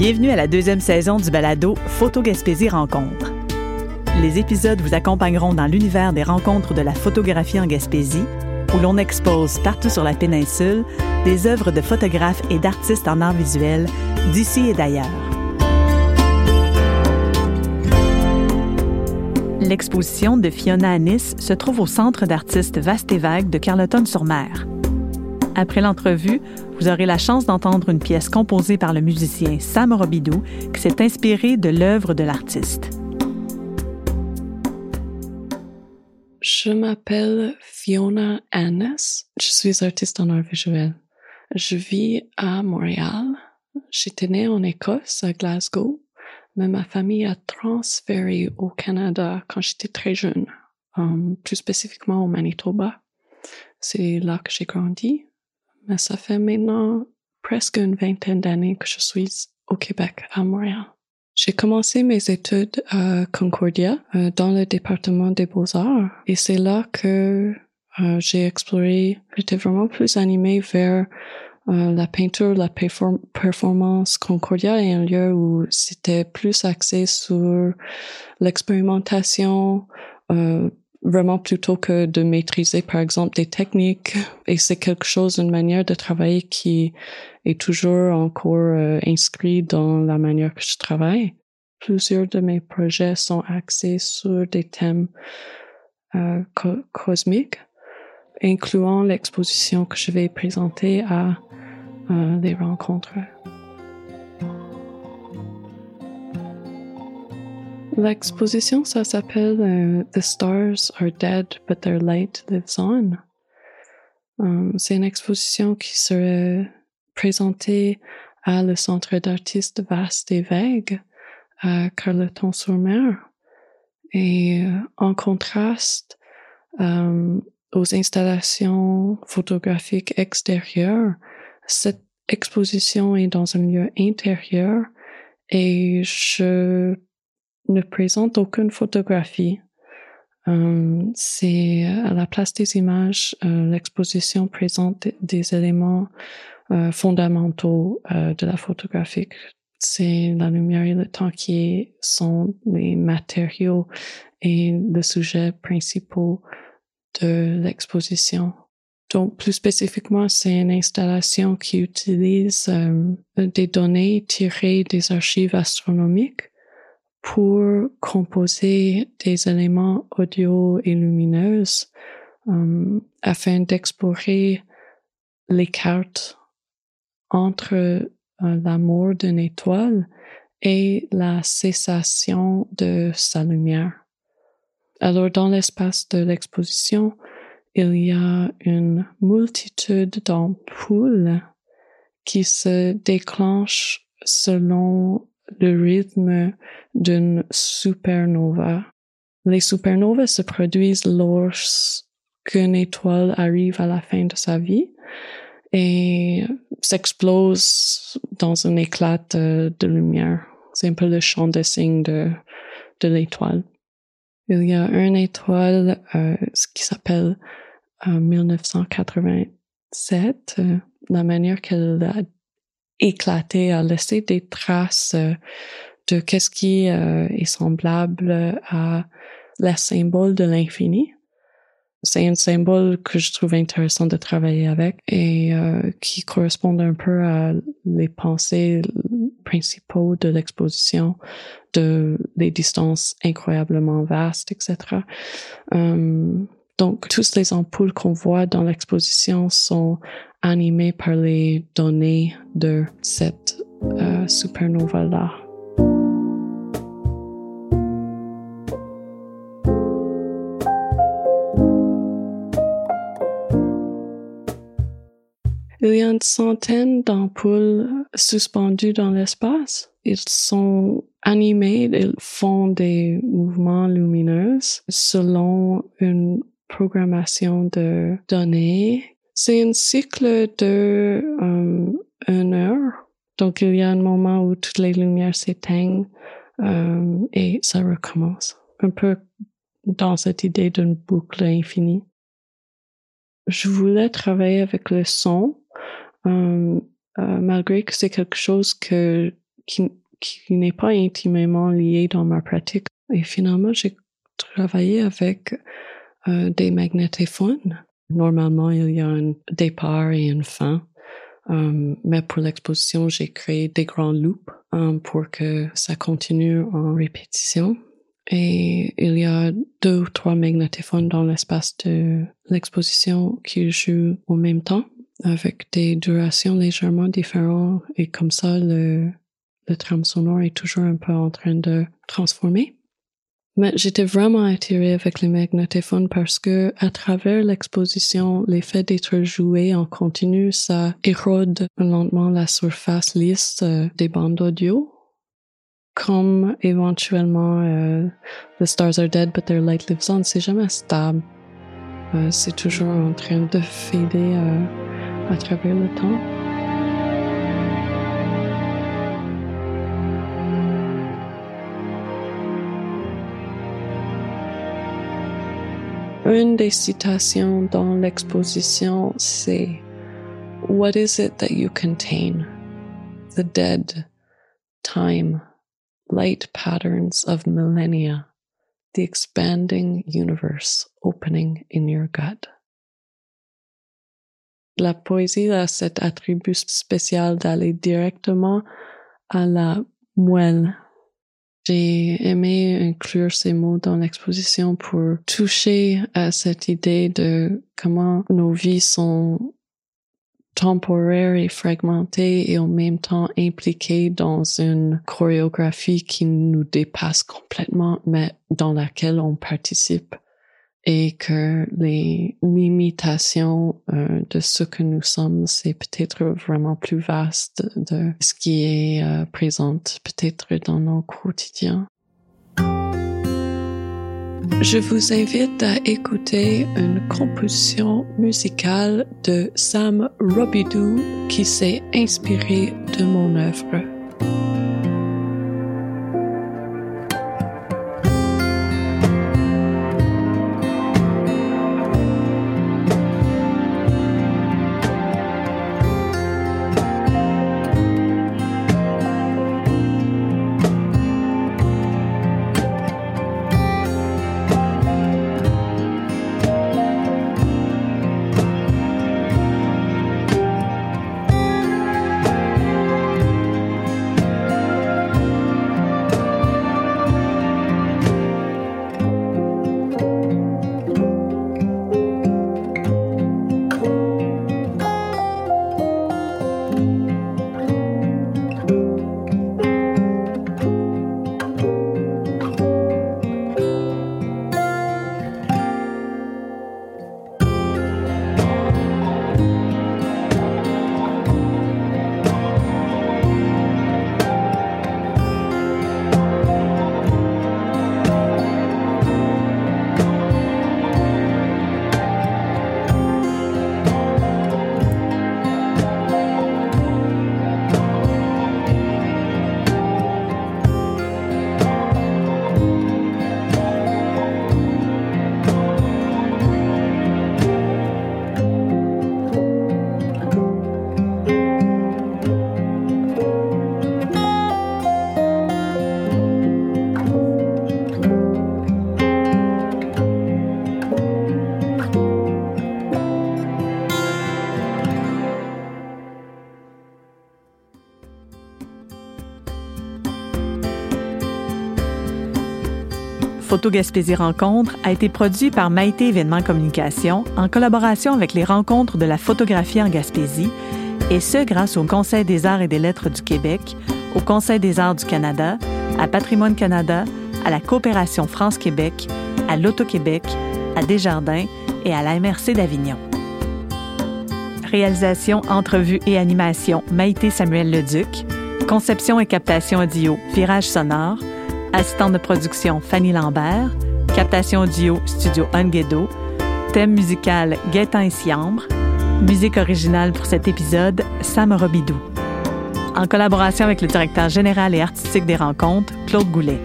Bienvenue à la deuxième saison du balado Photo Gaspésie Rencontre. Les épisodes vous accompagneront dans l'univers des rencontres de la photographie en Gaspésie, où l'on expose partout sur la péninsule des œuvres de photographes et d'artistes en art visuel d'ici et d'ailleurs. L'exposition de Fiona Anis se trouve au Centre d'artistes Vaste et Vague de Carleton-sur-Mer. Après l'entrevue, vous aurez la chance d'entendre une pièce composée par le musicien Sam Robidoux qui s'est inspiré de l'œuvre de l'artiste. Je m'appelle Fiona Annes. Je suis artiste en art visuel. Je vis à Montréal. J'étais née en Écosse, à Glasgow, mais ma famille a transféré au Canada quand j'étais très jeune, um, plus spécifiquement au Manitoba. C'est là que j'ai grandi mais ça fait maintenant presque une vingtaine d'années que je suis au Québec, à Montréal. J'ai commencé mes études à Concordia, euh, dans le département des beaux-arts, et c'est là que euh, j'ai exploré, j'étais vraiment plus animée vers euh, la peinture, la performance. Concordia est un lieu où c'était plus axé sur l'expérimentation, vraiment plutôt que de maîtriser par exemple des techniques. Et c'est quelque chose une manière de travailler qui est toujours encore euh, inscrit dans la manière que je travaille. Plusieurs de mes projets sont axés sur des thèmes euh, cosmiques incluant l'exposition que je vais présenter à euh, des rencontres L'exposition, ça s'appelle euh, The Stars Are Dead, but Their Light Lives On. Um, c'est une exposition qui serait présentée à le Centre d'artistes Vaste et Vague à Carleton-sur-Mer. Et euh, en contraste aux installations photographiques extérieures, cette exposition est dans un lieu intérieur et je ne présente aucune photographie. Euh, c'est à la place des images, euh, l'exposition présente des éléments euh, fondamentaux de la photographie. C'est la lumière et le temps qui sont les matériaux et le sujet principaux de l'exposition. Donc, plus spécifiquement, c'est une installation qui utilise des données tirées des archives astronomiques pour composer des éléments audio et lumineux euh, afin d'explorer les cartes entre euh, la mort d'une étoile et la cessation de sa lumière. Alors dans l'espace de l'exposition, il y a une multitude d'ampoules qui se déclenchent selon le rythme d'une supernova. Les supernovas se produisent lorsqu'une étoile arrive à la fin de sa vie et s'explose dans un éclat de, lumière. C'est un peu le champ de signe de, l'étoile. Il y a une étoile euh, qui s'appelle euh, 1987. Euh, la manière qu'elle a éclaté, a laissé des traces euh, de qu'est-ce qui euh, est semblable à la symbole de l'infini. C'est un symbole que je trouve intéressant de travailler avec et euh, qui correspond un peu à les pensées principaux de l'exposition, de les distances incroyablement vastes, etc. donc, toutes les ampoules qu'on voit dans l'exposition sont animé par les données de cette euh, supernova-là. Il y a une centaine d'ampoules suspendues dans l'espace. Ils sont animés, ils font des mouvements lumineux selon une programmation de données c'est un cycle de euh, une heure. Donc, il y a un moment où toutes les lumières s'éteignent euh, et ça recommence. Un peu dans cette idée d'une boucle infinie. Je voulais travailler avec le son, euh, malgré que c'est quelque chose que qui, qui n'est pas intimement lié dans ma pratique. Et finalement, j'ai travaillé avec euh, des magnétophones. Normalement, il y a un départ et une fin. Euh, mais pour l'exposition, j'ai créé des grands loops euh, pour que ça continue en répétition. Et il y a deux ou trois magnétophones dans l'espace de l'exposition qui jouent au même temps avec des durations légèrement différentes et comme ça le, le trame sonore est toujours un peu en train de transformer. Mais j'étais vraiment attirée avec les magnétophones parce que à travers l'exposition, l'effet d'être joué en continu, ça érode lentement la surface lisse euh, des bandes audio. Comme éventuellement euh, The Stars Are Dead but Their Light Lives On, c'est jamais stable. Euh, c'est toujours en train de fader à travers le temps. Une des citations dans l'exposition, c'est What is it that you contain? The dead, time, light patterns of millennia, the expanding universe opening in your gut. La poésie a cet attribut spécial d'aller directement à la moelle j'ai aimé inclure ces mots dans l'exposition pour toucher à cette idée de comment nos vies sont temporaires et fragmentées et en même temps impliquées dans une chorégraphie qui nous dépasse complètement, mais dans laquelle on participe et que les limitations euh, de ce que nous sommes, c'est peut-être vraiment plus vaste de ce qui est euh, présent peut-être dans nos quotidiens. Je vous invite à écouter une composition musicale de Sam Robidoux qui s'est inspiré de mon œuvre. Photo Gaspésie Rencontre a été produit par Maïté Événements Communication en collaboration avec les rencontres de la photographie en Gaspésie, et ce grâce au Conseil des arts et des lettres du Québec, au Conseil des arts du Canada, à Patrimoine Canada, à la Coopération France-Québec, à l'Auto-Québec, à Desjardins et à la MRC d'Avignon. Réalisation, entrevue et animation Maïté Samuel Leduc. Conception et captation audio Virage sonore assistante de production Fanny Lambert, captation audio Studio Unguedo, thème musical Gaëtan et Siambre, musique originale pour cet épisode Sam Robidou. En collaboration avec le directeur général et artistique des rencontres, Claude Goulet.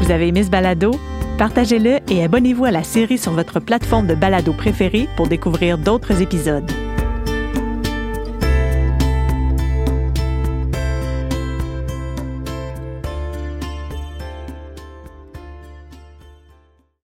Vous avez aimé ce balado? Partagez-le et abonnez-vous à la série sur votre plateforme de balado préférée pour découvrir d'autres épisodes.